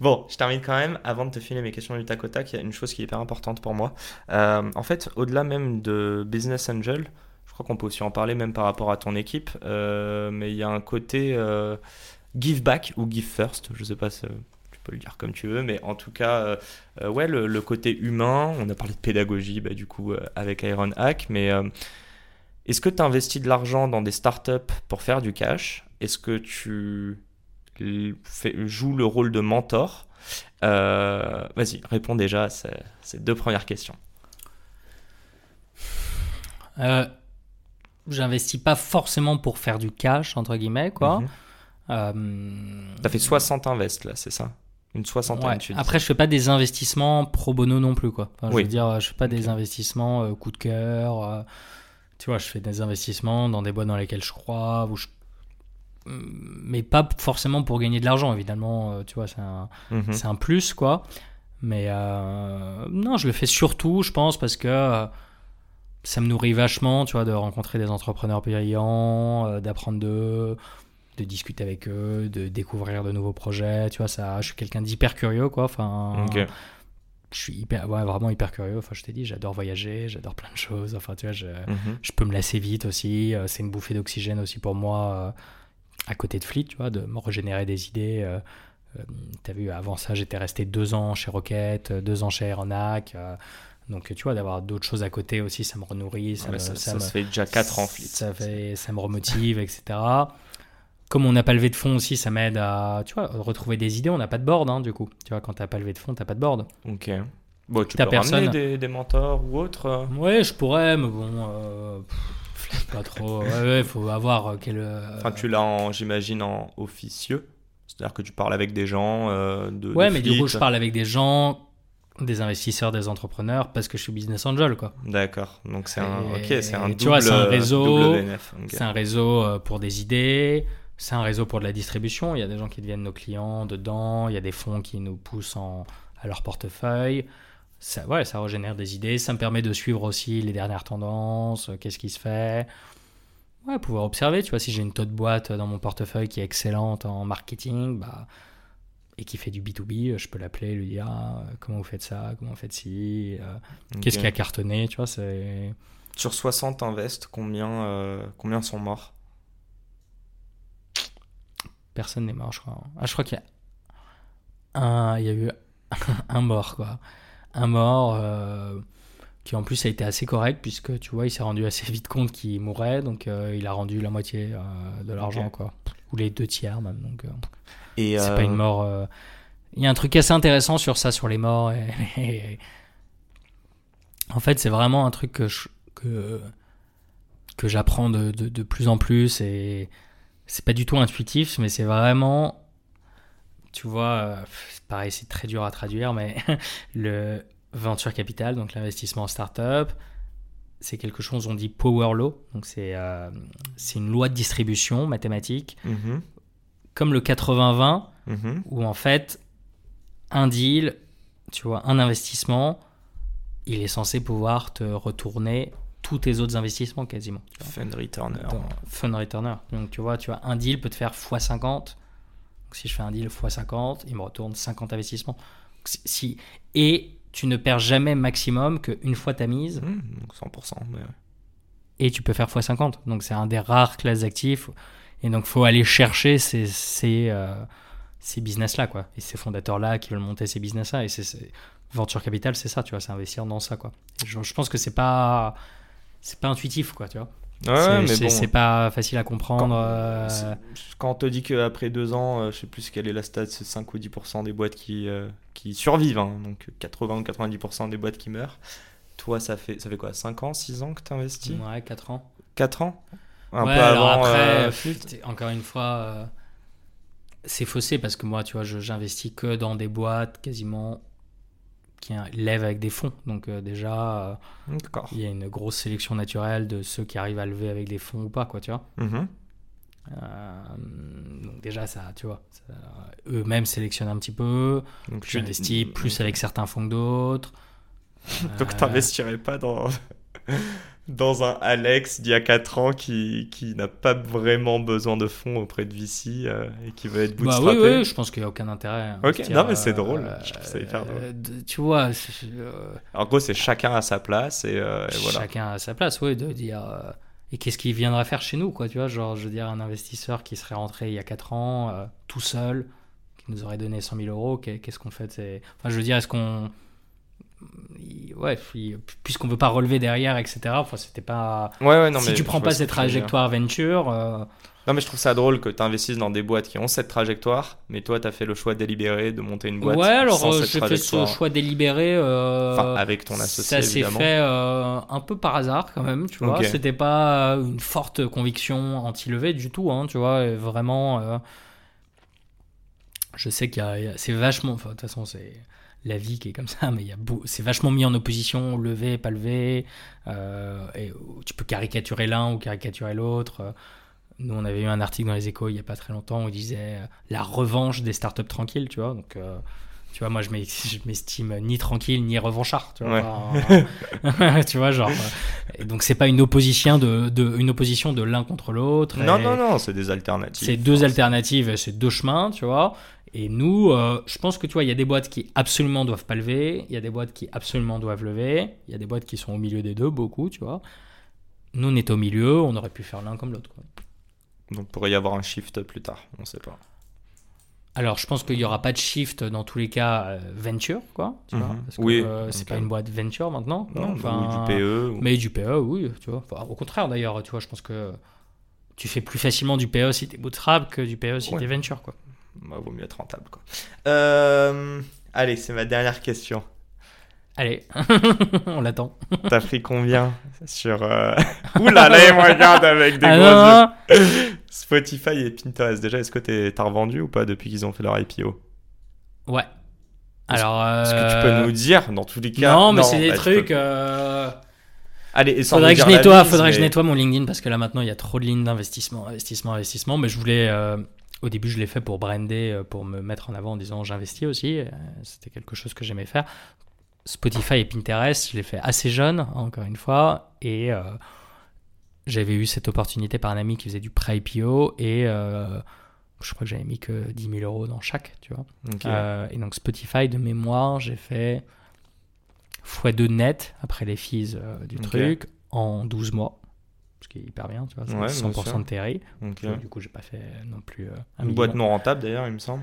Bon, je termine quand même. Avant de te filer mes questions du tac au tac, il y a une chose qui est hyper importante pour moi. Euh, en fait, au-delà même de Business Angel, je crois qu'on peut aussi en parler même par rapport à ton équipe, euh, mais il y a un côté euh, give back ou give first, je sais pas si tu peux le dire comme tu veux, mais en tout cas, ouais, le, côté humain, on a parlé de pédagogie bah, du coup avec Iron Hack, mais est-ce que tu investis de l'argent dans des startups pour faire du cash? Est-ce que tu joues le rôle de mentor euh, Vas-y, réponds déjà à ces, deux premières questions. Euh, J'investis pas forcément pour faire du cash, entre guillemets, quoi. Euh, T'as fait 60 invests là, c'est ça? Une soixantaine, ouais. Après, je fais pas des investissements pro bono non plus, quoi. Je veux dire, je fais pas des investissements coup de cœur tu vois, je fais des investissements dans des boîtes dans lesquelles je crois, je... mais pas forcément pour gagner de l'argent, évidemment, euh, tu vois, c'est un, mhm. un, plus, quoi. Mais euh, non, je le fais surtout, je pense, parce que euh, ça me nourrit vachement, tu vois, de rencontrer des entrepreneurs brillants, d'apprendre d'eux, de discuter avec eux, de découvrir de nouveaux projets, tu vois, ça, je suis quelqu'un d'hyper curieux, quoi, enfin je suis hyper, ouais, vraiment hyper curieux. Enfin, je t'ai dit, j'adore voyager, j'adore plein de choses. Enfin, tu vois, je, mhm. je peux me lasser vite aussi. C'est une bouffée d'oxygène aussi pour moi à côté de Fleet, tu vois, de me régénérer des idées. Euh, tu as vu, avant ça, j'étais resté deux ans chez Rocket, deux ans chez Aeronac. donc, tu vois, d'avoir d'autres choses à côté aussi, ça me renourrit. Ça, ça, ça, se fait déjà quatre ans, Fleet. Ça, fait, ça me remotive, etc comme on n'a pas levé de fonds aussi, ça m'aide à tu vois, retrouver des idées. On n'a pas de board, hein, du coup. Tu vois, quand tu n'as pas levé de fonds, tu n'as pas de board. Ok. Bon, tu peux personne. ramener des, mentors ou autres euh? Ouais, je pourrais, mais bon, euh, pas trop. Ouais, il faut avoir quel. Euh, enfin, tu l'as, j'imagine, en officieux. C'est-à-dire que tu parles avec des gens euh, de. Ouais, mais du coup, je parle avec des gens, des investisseurs, des entrepreneurs, parce que je suis business angel, quoi. D'accord. Donc c'est un. Ok, c'est un. Tu vois, c'est un réseau. C'est un réseau pour des idées. C'est un réseau pour de la distribution. Il y a des gens qui deviennent nos clients dedans. Il y a des fonds qui nous poussent en, à leur portefeuille. Ça, ouais, ça régénère des idées. Ça me permet de suivre aussi les dernières tendances, euh, qu'est-ce qui se fait. Ouais, pouvoir observer. Tu vois, si j'ai une taux de boîte dans mon portefeuille qui est excellente en marketing, bah, et qui fait du B2B, je peux l'appeler, lui dire ah, comment vous faites ça, comment vous faites ci, euh, qu'est-ce qui a cartonné, tu vois, c'est... Sur 60 invests, combien, euh, combien sont morts? Personne n'est mort, je crois. Ah, je crois qu'il y a un, il y a eu un mort, quoi. Un mort euh, qui en plus a été assez correct puisque tu vois, il s'est rendu assez vite compte qu'il mourrait, donc euh, il a rendu la moitié euh, de l'argent, quoi. Ou les deux tiers même. Donc, et c'est pas une mort. Il y a un truc assez intéressant sur ça, sur les morts. En fait, c'est vraiment un truc que que que j'apprends de, de, de, plus en plus et c'est pas du tout intuitif, mais c'est vraiment, tu vois, euh, pareil, c'est très dur à traduire, mais le venture capital, donc l'investissement en start-up, c'est quelque chose, on dit power law, donc c'est euh, une loi de distribution mathématique, mm-hmm. comme le 80-20, mm-hmm. où en fait, un deal, tu vois, un investissement, il est censé pouvoir te retourner tous tes autres investissements quasiment. Fund returner. fund returner. Donc tu vois, tu vois, un deal peut te faire x50. Donc si je fais un deal x50, il me retourne 50 investissements. Si, et tu ne perds jamais maximum qu'une fois ta mise. Mmh, donc 100%. Et tu peux faire x50. Donc c'est un des rares classes d'actifs. Et donc faut aller chercher ces, ces, euh, ces business-là, quoi. Et ces fondateurs-là qui veulent monter ces business-là. Et c'est Venture Capital, c'est ça, tu vois, c'est investir dans ça, quoi. Je, je pense que c'est pas c'est pas intuitif, quoi, tu vois. Ouais, mais bon. C'est pas facile à comprendre. Quand, euh... quand on te dit qu'après deux ans, euh, je sais plus quelle est la stat, c'est 5 ou 10% des boîtes qui, euh, qui survivent, hein, donc 80 ou 90% des boîtes qui meurent. Toi, ça fait, ça fait quoi 5 ans, 6 ans que tu investis Ouais, 4 ans. 4 ans? Un peu avant. Après, euh, encore une fois, c'est faussé parce que moi, tu vois, j'investis que dans des boîtes quasiment qui lèvent avec des fonds. Donc euh, déjà, euh, il y a une grosse sélection naturelle de ceux qui arrivent à lever avec des fonds ou pas, quoi, tu vois. Mm-hmm. Euh, donc déjà, ça, tu vois, eux-mêmes sélectionnent un petit peu. Donc j'investis plus avec certains fonds que d'autres. donc t'investirais pas dans dans un Alex d'il y a 4 ans qui, qui n'a pas vraiment besoin de fonds auprès de VC euh, et qui veut être bootstrappé. Bah oui, oui, je pense qu'il n'y a aucun intérêt. Ok, non, mais c'est drôle. je trouve ça hyper drôle. Euh, tu vois. En gros, c'est chacun à sa place et, euh, voilà. Chacun à sa place, oui, de dire. et qu'est-ce qu'il viendra faire chez nous, quoi, tu vois Genre, je veux dire, un investisseur qui serait rentré il y a 4 ans, tout seul, qui nous aurait donné 100 000 euros, qu'est-ce qu'on fait Enfin, je veux dire, est-ce qu'on ouais, puisqu'on veut pas relever derrière, etc. Enfin, c'était pas. Ouais, ouais, non, si tu prends pas cette trajectoire venture. Euh, non, mais je trouve ça drôle que tu investisses dans des boîtes qui ont cette trajectoire, mais toi, tu as fait le choix délibéré de monter une boîte. Ouais, alors euh, j'ai fait ce choix délibéré. Euh, enfin, avec ton associé. Ça s'est fait un peu par hasard quand même, tu vois. C'était pas une forte conviction anti-levée du tout, hein, tu vois. vraiment. Je sais qu'il y a. C'est vachement. Enfin, de toute façon, c'est la vie qui est comme ça, mais c'est vachement mis en opposition, levé, pas levé. Euh, et tu peux caricaturer l'un ou caricaturer l'autre. Nous, on avait eu un article dans les échos il n'y a pas très longtemps où il disait euh, la revanche des startups tranquilles, tu vois. Donc, euh, tu vois, moi, je m'estime ni tranquille ni revanchard, tu vois. tu vois, genre. Et donc, c'est pas une opposition de, de une opposition de l'un contre l'autre. Non, non, non, c'est des alternatives. C'est deux alternatives, c'est deux chemins, tu vois. Et nous, euh, je pense que tu vois, il y a des boîtes qui absolument doivent pas lever, il y a des boîtes qui absolument doivent lever, il y a des boîtes qui sont au milieu des deux, beaucoup, tu vois. Nous, on est au milieu, on aurait pu faire l'un comme l'autre. Donc, pourrait y avoir un shift plus tard, on ne sait pas. Alors, je pense qu'il n'y aura pas de shift dans tous les cas euh, venture, quoi. Tu vois, mhm. parce que, oui. Euh, c'est pas une boîte venture maintenant. Non, enfin, du PE. Mais du PE, oui, tu vois. au contraire, d'ailleurs, tu vois, je pense que tu fais plus facilement du PE si tu es bootstrap que du PE si tu es venture, quoi bah, vaut mieux être rentable. Quoi. Euh, allez, c'est ma dernière question. Allez, on l'attend. T'as pris combien sur. Euh... Ouh là là, il me regarde avec des ah gros yeux. Spotify et Pinterest, déjà, est-ce que t'as revendu ou pas depuis qu'ils ont fait leur IPO Ouais. Alors. Est-ce que tu peux euh, nous dire, dans tous les cas? Non, mais c'est des bah, trucs. Euh, allez, et faudrait que je nettoie, faudrait que je nettoie mon LinkedIn parce que là maintenant il y a trop de lignes d'investissement, investissement, investissement. Mais je voulais, au début, je l'ai fait pour brander, euh, pour me mettre en avant en disant j'investis aussi. Euh, c'était quelque chose que j'aimais faire. Spotify et Pinterest, je l'ai fait assez jeune, encore une fois. Et euh, j'avais eu cette opportunité par un ami qui faisait du pré-IPO. Et je crois que j'avais mis que 10 000 euros dans chaque, tu vois. et donc Spotify, de mémoire, j'ai fait x2 net, après les fees du truc, en 12 mois ce qui est hyper bien, tu vois, 100% de TRI. du coup, j'ai pas fait non plus euh, Une boîte non rentable d'ailleurs, il me semble.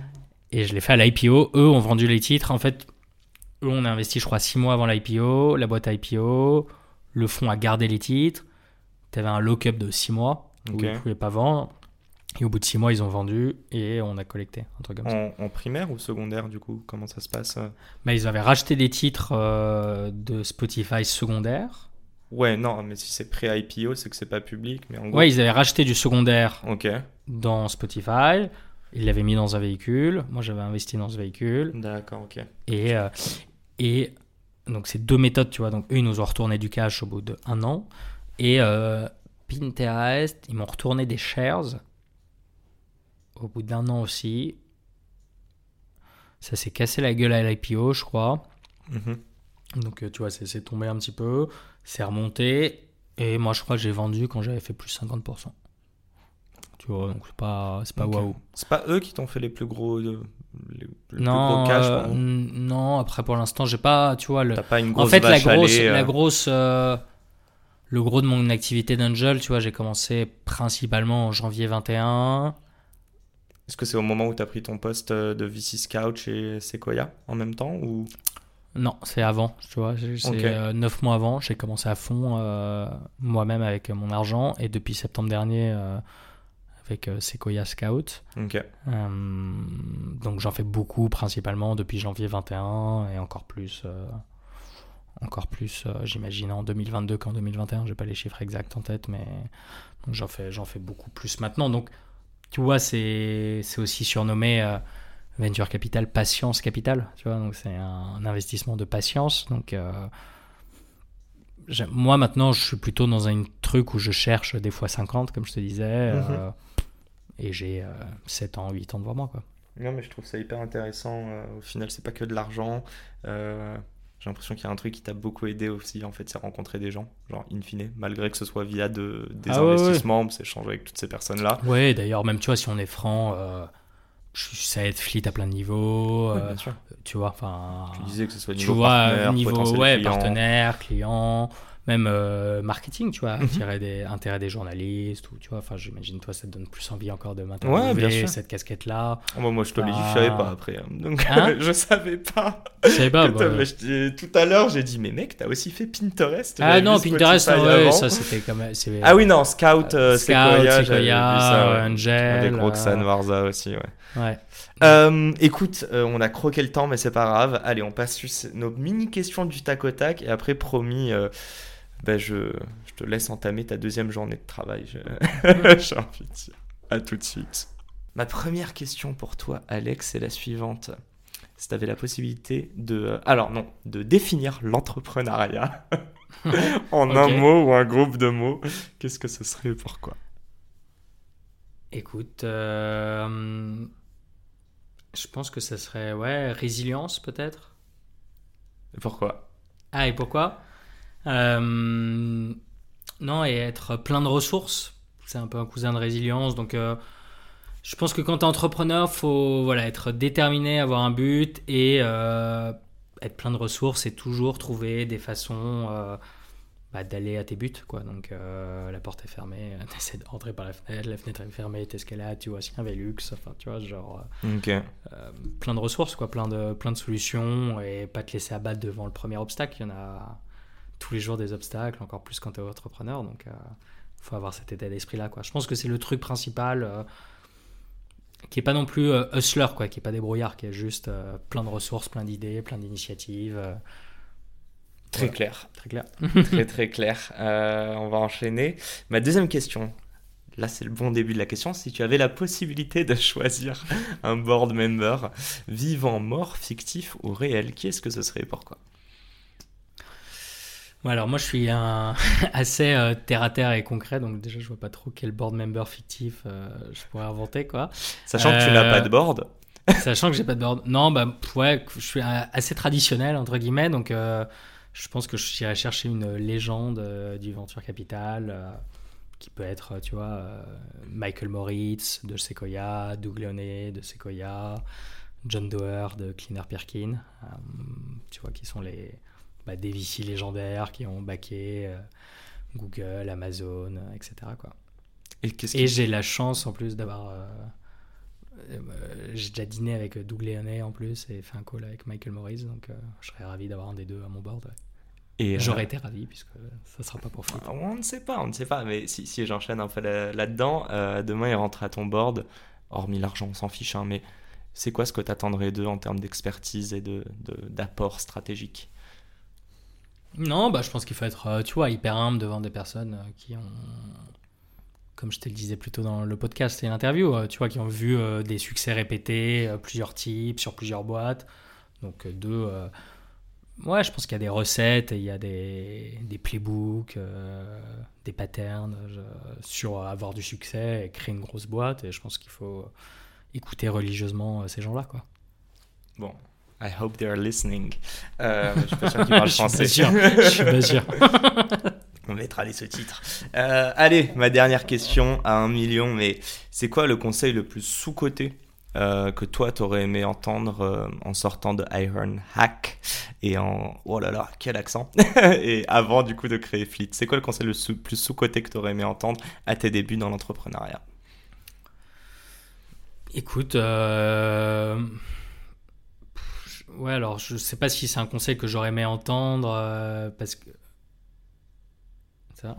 Et je l'ai fait à l'IPO. Eux ont vendu les titres. En fait, eux, on a investi, je crois, 6 mois avant l'IPO. La boîte IPO, le fonds a gardé les titres. Tu avais un lock-up de 6 mois où ils ne pouvaient pas vendre. Et au bout de 6 mois, ils ont vendu et on a collecté un truc comme en, ça. En primaire ou secondaire, du coup Comment ça se passe bah, Ils avaient racheté des titres euh, de Spotify secondaire Ouais, non, mais si c'est pré-IPO, c'est que c'est pas public. Mais en Ouais, ils avaient racheté du secondaire dans Spotify. Ils l'avaient mis dans un véhicule. Moi, j'avais investi dans ce véhicule. D'accord, ok. Et, euh, et donc, c'est deux méthodes, tu vois. Donc, eux, ils nous ont retourné du cash au bout d'un an. Et euh, Pinterest, ils m'ont retourné des shares au bout d'un an aussi. Ça s'est cassé la gueule à l'IPO, je crois. Mhm. Donc, euh, tu vois, c'est tombé un petit peu. C'est remonté. Et moi, je crois que j'ai vendu quand j'avais fait plus 50%. Tu vois, donc c'est pas, c'est pas waouh. C'est pas eux qui t'ont fait les plus gros, euh, les, plus gros cash euh, Non, après pour l'instant, j'ai pas, tu vois. Le... pas une grosse en fait, la grosse, la euh. grosse le gros de mon activité d'angel, tu vois, j'ai commencé principalement en janvier 21. Est-ce que c'est au moment où tu as pris ton poste de VC Scout chez Sequoia en même temps ou? Non, c'est avant, tu vois. C'est euh, neuf mois avant. J'ai commencé à fond euh, moi-même avec mon argent et depuis septembre dernier euh, avec Sequoia Scout. donc j'en fais beaucoup, principalement depuis janvier 21 et encore plus. encore plus, j'imagine, en 2022 qu'en 2021. J'ai pas les chiffres exacts en tête, mais j'en fais, fais beaucoup plus maintenant. Donc tu vois, c'est aussi surnommé euh, venture capital, patience capital. Tu vois, donc c'est un, investissement de patience. Donc moi maintenant, je suis plutôt dans un truc où je cherche des fois 50, comme je te disais, mhm. et j'ai 7 ans, 8 ans devant moi, quoi. Non, mais je trouve ça hyper intéressant. au final, c'est pas que de l'argent. J'ai l'impression qu'il y a un truc qui t'a beaucoup aidé aussi, en fait, c'est rencontrer des gens, genre in fine, malgré que ce soit via de, des ah investissements, c'est échanger avec toutes ces personnes-là. Ouais, d'ailleurs, même tu vois, si on est franc, euh, ça aide Fleet à plein de niveaux. Euh, tu vois, enfin. Tu disais que ce soit niveau tu vois, partenaire, niveau ouais, partenaire, client même euh, marketing, tu vois, mhm. attirer des intérêts des journalistes ou tu vois, enfin j'imagine toi ça te donne plus envie encore de m'interviewer ouais, cette casquette là. Oh, moi, moi je te l'ai dit, je savais pas après, hein. donc hein je savais pas. Je savais pas. Bah, tout à l'heure j'ai dit mais mec t'as aussi fait Pinterest. Ah non Pinterest ouais, ça c'était comme ah oui non Scout, euh, Scout Sequoia, Sequoia Angel, avec Roxane Varza aussi ouais. Ouais. Euh, écoute, on a croqué le temps, mais c'est pas grave. Allez, on passe sur nos mini questions du tac au tac. Et après, promis, ben je, je, te laisse entamer ta deuxième journée de travail. J'ai envie de dire. À tout de suite. Ma première question pour toi, Alex, est la suivante. Si tu avais la possibilité de... Euh, alors non, de définir l'entrepreneuriat en un mot ou un groupe de mots, qu'est-ce que ce serait et pourquoi? Écoute, euh, je pense que ce serait ouais, résilience peut-être? Pourquoi? Ah, et pourquoi? Euh, non, et être plein de ressources. C'est un peu un cousin de résilience. Donc, euh, je pense que quand tu es entrepreneur, faut voilà, être déterminé, avoir un but et euh, être plein de ressources et toujours trouver des façons bah, d'aller à tes buts. Quoi. Donc, la porte est fermée, tu de rentrer par la fenêtre, la fenêtre est fermée, t'escalades, tu vois, c'est un Velux. Enfin, tu vois, genre. plein de ressources, quoi, plein de, plein de solutions et pas te laisser abattre devant le premier obstacle. Il y en a tous les jours des obstacles, encore plus quand tu es entrepreneur. Donc, il euh, faut avoir cet état d'esprit-là. Je pense que c'est le truc principal euh, qui est pas non plus euh, hustler, quoi, qui est pas débrouillard, qui est juste plein de ressources, plein d'idées, plein d'initiatives. Très clair. Très clair. très très clair. on va enchaîner. Ma deuxième question. Là, c'est le bon début de la question. Si tu avais la possibilité de choisir un board member, vivant, mort, fictif ou réel, qui est-ce que ce serait et pourquoi? Alors moi je suis un assez euh, terre à terre et concret, donc déjà je vois pas trop quel board member fictif euh, je pourrais inventer quoi. Sachant que tu n'as pas de board. Euh, sachant que j'ai pas de board. Non, bah ouais, je suis assez traditionnel entre guillemets, donc je pense que j'irai chercher une légende du venture capital qui peut être, tu vois, Michael Moritz de Sequoia, Doug Leone de Sequoia, John Doerr de Cleaner Perkin, tu vois, qui sont les bah, des VC légendaires qui ont baqué euh, Google, Amazon, euh, etc. Quoi. Et, j'ai la chance en plus d'avoir. Euh, j'ai déjà dîné avec Doug Leone en plus et fait un call avec Michael Morris, donc je serais ravi d'avoir un des deux à mon board. Et J'aurais été ravi puisque ça sera pas pour faire. On ne sait pas, on ne sait pas, mais si, si j'enchaîne un peu là-dedans, demain il rentre à ton board, hormis l'argent, on s'en fiche, hein, mais c'est quoi ce que tu attendrais d'eux en termes d'expertise et d'apport de, stratégique? Non, bah, je pense qu'il faut être, euh, tu vois, hyper humble devant des personnes euh, qui ont, comme je te le disais plutôt dans le podcast et l'interview, euh, tu vois, qui ont vu des succès répétés, plusieurs types, sur plusieurs boîtes. Donc, deux, ouais, je pense qu'il y a des recettes, il y a des, des playbooks, des patterns sur avoir du succès et créer une grosse boîte. Et je pense qu'il faut écouter religieusement ces gens-là, quoi. Bon, I hope they are listening. Euh, je suis pas sûr qu'ils parlent français. je suis pas sûr. On mettra les sous-titres. Euh, allez, ma dernière question à un million, mais c'est quoi le conseil le plus sous-coté euh, que toi t'aurais aimé entendre euh, en sortant de Iron Hack et en oh là là quel accent et avant du coup de créer Fleet c'est quoi le conseil le plus sous-coté que t'aurais aimé entendre à tes débuts dans l'entrepreneuriat? Écoute euh ouais, alors je sais pas si c'est un conseil que j'aurais aimé entendre euh, parce que.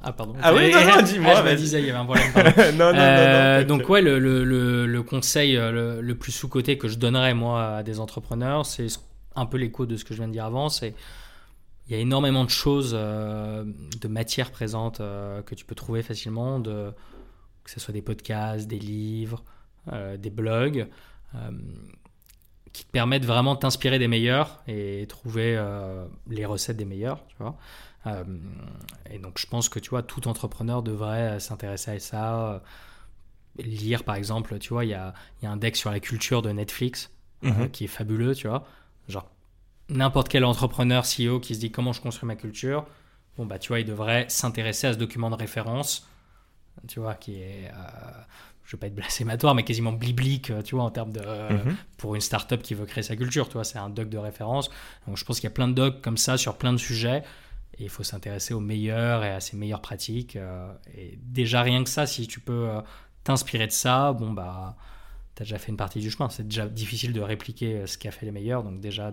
Ah, pardon. Ah oui, non, non, dis-moi. Ah, je me disais, il y avait un problème. non, non, non, euh, Donc, ouais, le, le, le, conseil euh, le, plus sous-côté que je donnerais, moi, à des entrepreneurs, c'est un peu l'écho de ce que je viens de dire avant. C'est il y a énormément de choses, de matières présentes que tu peux trouver facilement, de, que ce soit des podcasts, des livres, des blogs qui te permettent vraiment de t'inspirer des meilleurs et trouver les recettes des meilleurs, tu vois. et donc je pense que tu vois, tout entrepreneur devrait s'intéresser à ça. lire par exemple, tu vois, il y a, y a, un deck sur la culture de Netflix mhm. qui est fabuleux, tu vois. Genre, n'importe quel entrepreneur, CEO qui se dit comment je construis ma culture, bon bah tu vois, il devrait s'intéresser à ce document de référence, tu vois, qui est, euh, je vais pas être blasphématoire, mais quasiment biblique, tu vois, en termes de, mhm. pour une startup qui veut créer sa culture, tu vois, c'est un doc de référence. Donc je pense qu'il y a plein de docs comme ça sur plein de sujets. Et il faut s'intéresser aux meilleurs et à ses meilleures pratiques. Euh, et déjà rien que ça, si tu peux euh, t'inspirer de ça, bon bah tu as déjà fait une partie du chemin. C'est déjà difficile de répliquer euh, ce qu'a fait les meilleurs, donc déjà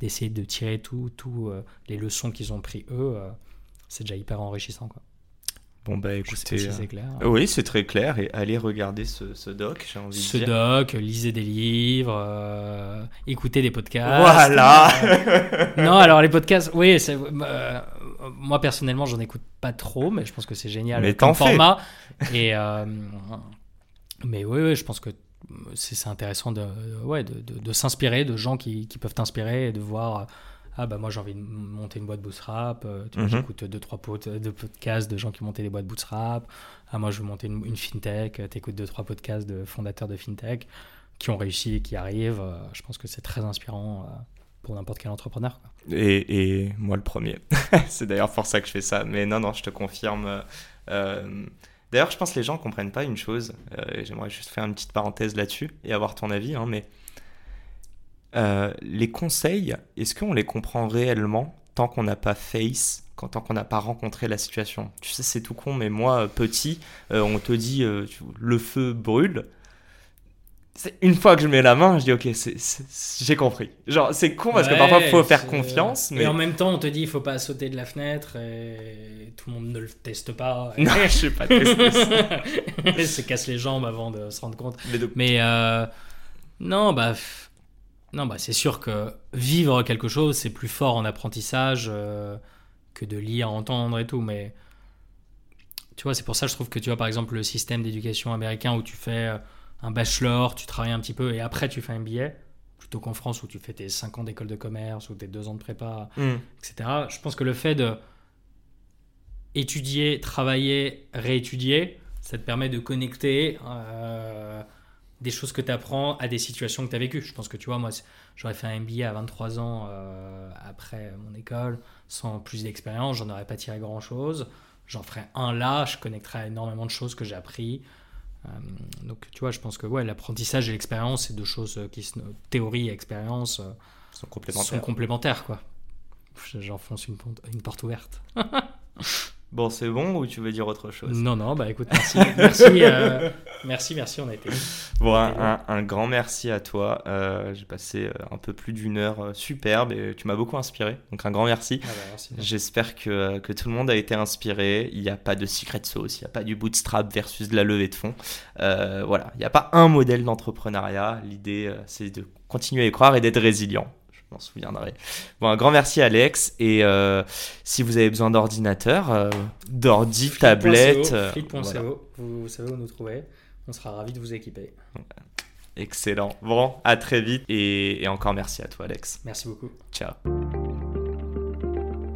d'essayer de, tirer tout, tout euh, les leçons qu'ils ont pris eux, euh, c'est déjà hyper enrichissant. Quoi. Bon bah écoutez, c'est clair. oui c'est très clair et allez regarder ce, doc, j'ai envie ce de dire. doc, lisez des livres, écoutez des podcasts. Voilà. non alors les podcasts, oui, moi personnellement j'en écoute pas trop, mais je pense que c'est génial mais comme format. Et mais oui, oui, je pense que c'est intéressant de, ouais, de, de, s'inspirer de gens qui, qui peuvent t'inspirer et de voir ah bah moi j'ai envie de monter une boîte bootstrap euh, tu mm j'écoute deux trois de podcasts de gens qui montaient des boîtes bootstrap ah moi je veux monter une, fintech tu écoutes deux trois podcasts de fondateurs de fintech qui ont réussi et qui arrivent euh, je pense que c'est très inspirant euh, pour n'importe quel entrepreneur Et, et, moi le premier c'est d'ailleurs pour ça que je fais ça mais non non je te confirme D'ailleurs, je pense que les gens ne comprennent pas une chose. Euh, j'aimerais juste faire une petite parenthèse là-dessus et avoir ton avis. Hein, mais euh, les conseils, est-ce qu'on les comprend réellement tant qu'on n'a pas face, tant qu'on n'a pas rencontré la situation? Tu sais, c'est tout con, mais moi, petit, euh, on te dit le feu brûle une fois que je mets la main, je dis ok, j'ai compris. Genre, c'est con parce que parfois il faut faire confiance. Mais... Et en même temps, on te dit il faut pas sauter de la fenêtre et tout le monde ne le teste pas. Non, je sais pas tester ça. se casse les jambes avant de se rendre compte. Mais, euh, non, bah. Non, bah c'est sûr que vivre quelque chose, c'est plus fort en apprentissage euh, que de lire, entendre et tout. Mais tu vois, c'est pour ça que je trouve que tu vois, par exemple, le système d'éducation américain où tu fais euh, un bachelor, tu travailles un petit peu et après tu fais un MBA, plutôt qu'en France où tu fais tes 5 ans d'école de commerce ou tes 2 ans de prépa, mm. etc. Je pense que le fait de étudier, travailler, réétudier, ça te permet de connecter euh, des choses que tu apprends à des situations que tu as vécues. Je pense que tu vois, moi, j'aurais fait un MBA à 23 ans euh, après mon école, sans plus d'expérience, j'en aurais pas tiré grand chose. J'en ferai un là, je connecterai énormément de choses que j'ai appris, euh, donc tu vois, je pense que ouais, l'apprentissage et l'expérience, c'est deux choses qui, sont théorie et expérience, euh, sont complémentaires. Sont complémentaires quoi. J'enfonce une, une porte ouverte. Bon, c'est bon ou tu veux dire autre chose? Non, non, bah écoute, merci. merci, euh, merci, merci, on a été. Bon, un, grand merci à toi. Euh, j'ai passé euh, un peu plus d'une heure superbe et tu m'as beaucoup inspiré. Donc, un grand merci. Ah bah, J'espère que, que, tout le monde a été inspiré. Il n'y a pas de secret sauce, il n'y a pas du bootstrap versus de la levée de fonds. voilà, il n'y a pas un modèle d'entrepreneuriat. L'idée, c'est de continuer à y croire et d'être résilient m'en souviendrai. Bon, un grand merci Alex. Et euh, si vous avez besoin d'ordinateur, euh, d'ordi, tablette. Euh, vous savez où nous trouver. On sera ravis de vous équiper. Excellent. Bon, à très vite. et encore merci à toi Alex. Merci beaucoup. Ciao.